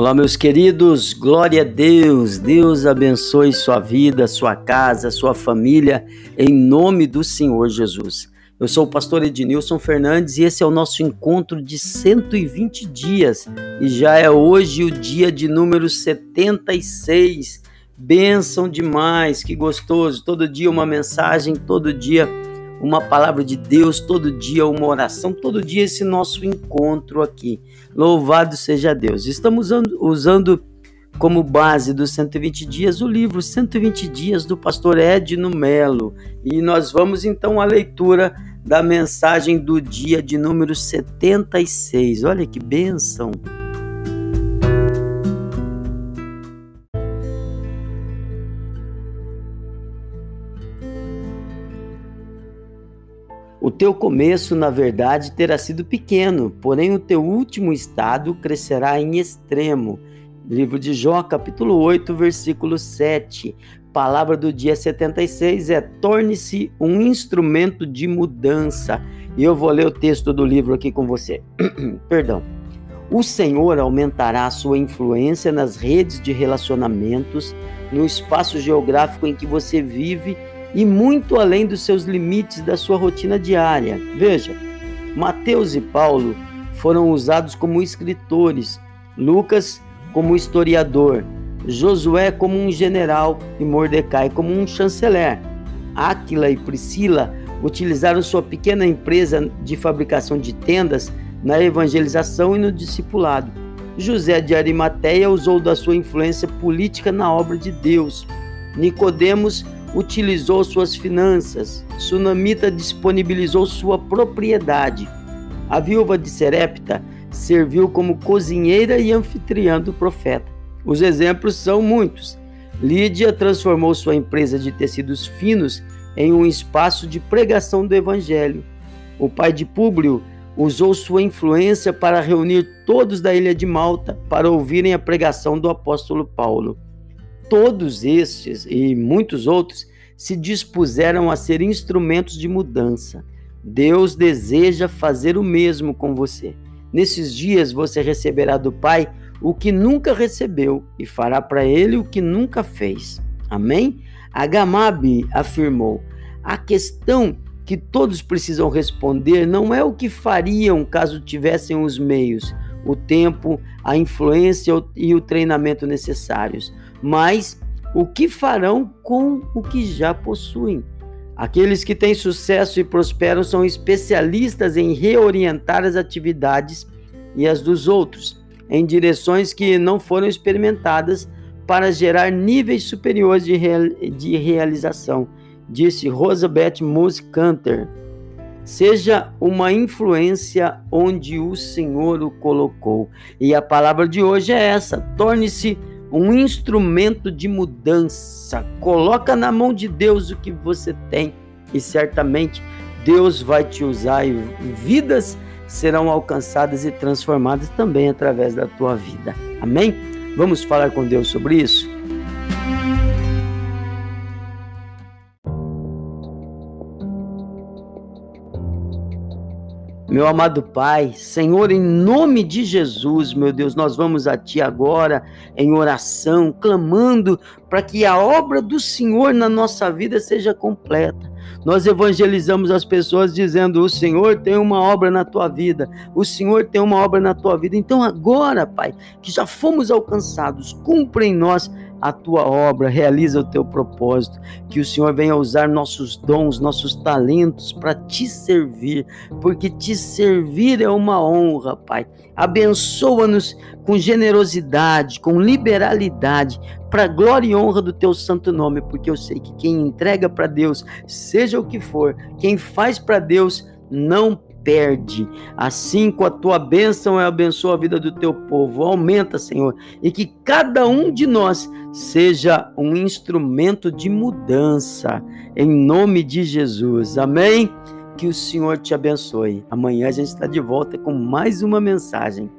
Olá, meus queridos, glória a Deus, Deus abençoe sua vida, sua casa, sua família, em nome do Senhor Jesus. Eu sou o pastor Ednilson Fernandes e esse é o nosso encontro de 120 dias e já é hoje o dia de número 76. Bênção demais, que gostoso, todo dia uma mensagem, todo dia uma palavra de Deus, todo dia uma oração, todo dia esse nosso encontro aqui. Louvado seja Deus. Estamos usando, usando como base dos 120 dias o livro 120 dias do pastor Edno Melo. E nós vamos então à leitura da mensagem do dia de número 76. Olha que bênção! O teu começo, na verdade, terá sido pequeno, porém o teu último estado crescerá em extremo. Livro de Jó, capítulo 8, versículo 7. Palavra do dia 76 é: torne-se um instrumento de mudança. E eu vou ler o texto do livro aqui com você. Perdão. O Senhor aumentará a sua influência nas redes de relacionamentos, no espaço geográfico em que você vive e muito além dos seus limites da sua rotina diária. Veja, Mateus e Paulo foram usados como escritores, Lucas como historiador, Josué como um general e Mordecai como um chanceler. Áquila e Priscila utilizaram sua pequena empresa de fabricação de tendas na evangelização e no discipulado. José de Arimateia usou da sua influência política na obra de Deus. Nicodemos utilizou suas finanças, Sunamita disponibilizou sua propriedade. A viúva de Serepta serviu como cozinheira e anfitriã do profeta. Os exemplos são muitos. Lídia transformou sua empresa de tecidos finos em um espaço de pregação do evangelho. O pai de Públio usou sua influência para reunir todos da ilha de Malta para ouvirem a pregação do apóstolo Paulo. Todos estes e muitos outros se dispuseram a ser instrumentos de mudança. Deus deseja fazer o mesmo com você. Nesses dias você receberá do Pai o que nunca recebeu e fará para ele o que nunca fez. Amém? Agamabe afirmou: a questão que todos precisam responder não é o que fariam caso tivessem os meios, o tempo, a influência e o treinamento necessários, mas o que farão com o que já possuem. Aqueles que têm sucesso e prosperam são especialistas em reorientar as atividades e as dos outros em direções que não foram experimentadas para gerar níveis superiores de, real, de realização, disse Rosabeth Moose Canter. Seja uma influência onde o Senhor o colocou. E a palavra de hoje é essa: torne-se um instrumento de mudança. Coloca na mão de Deus o que você tem e certamente Deus vai te usar e vidas serão alcançadas e transformadas também através da tua vida. Amém? Vamos falar com Deus sobre isso? Meu amado Pai, Senhor, em nome de Jesus, meu Deus, nós vamos a Ti agora em oração, clamando para que a obra do Senhor na nossa vida seja completa. Nós evangelizamos as pessoas dizendo: O Senhor tem uma obra na tua vida, o Senhor tem uma obra na tua vida. Então, agora, Pai, que já fomos alcançados, cumpre em nós a tua obra, realiza o teu propósito, que o Senhor venha usar nossos dons, nossos talentos para te servir, porque te servir é uma honra, Pai. Abençoa-nos com generosidade, com liberalidade, para glória e honra do teu santo nome, porque eu sei que quem entrega para Deus, seja o que for, quem faz para Deus, não perde. Assim, com a tua bênção, eu abençoo a vida do teu povo. Aumenta, Senhor, e que cada um de nós seja um instrumento de mudança, em nome de Jesus. Amém? Que o Senhor te abençoe. Amanhã a gente está de volta com mais uma mensagem.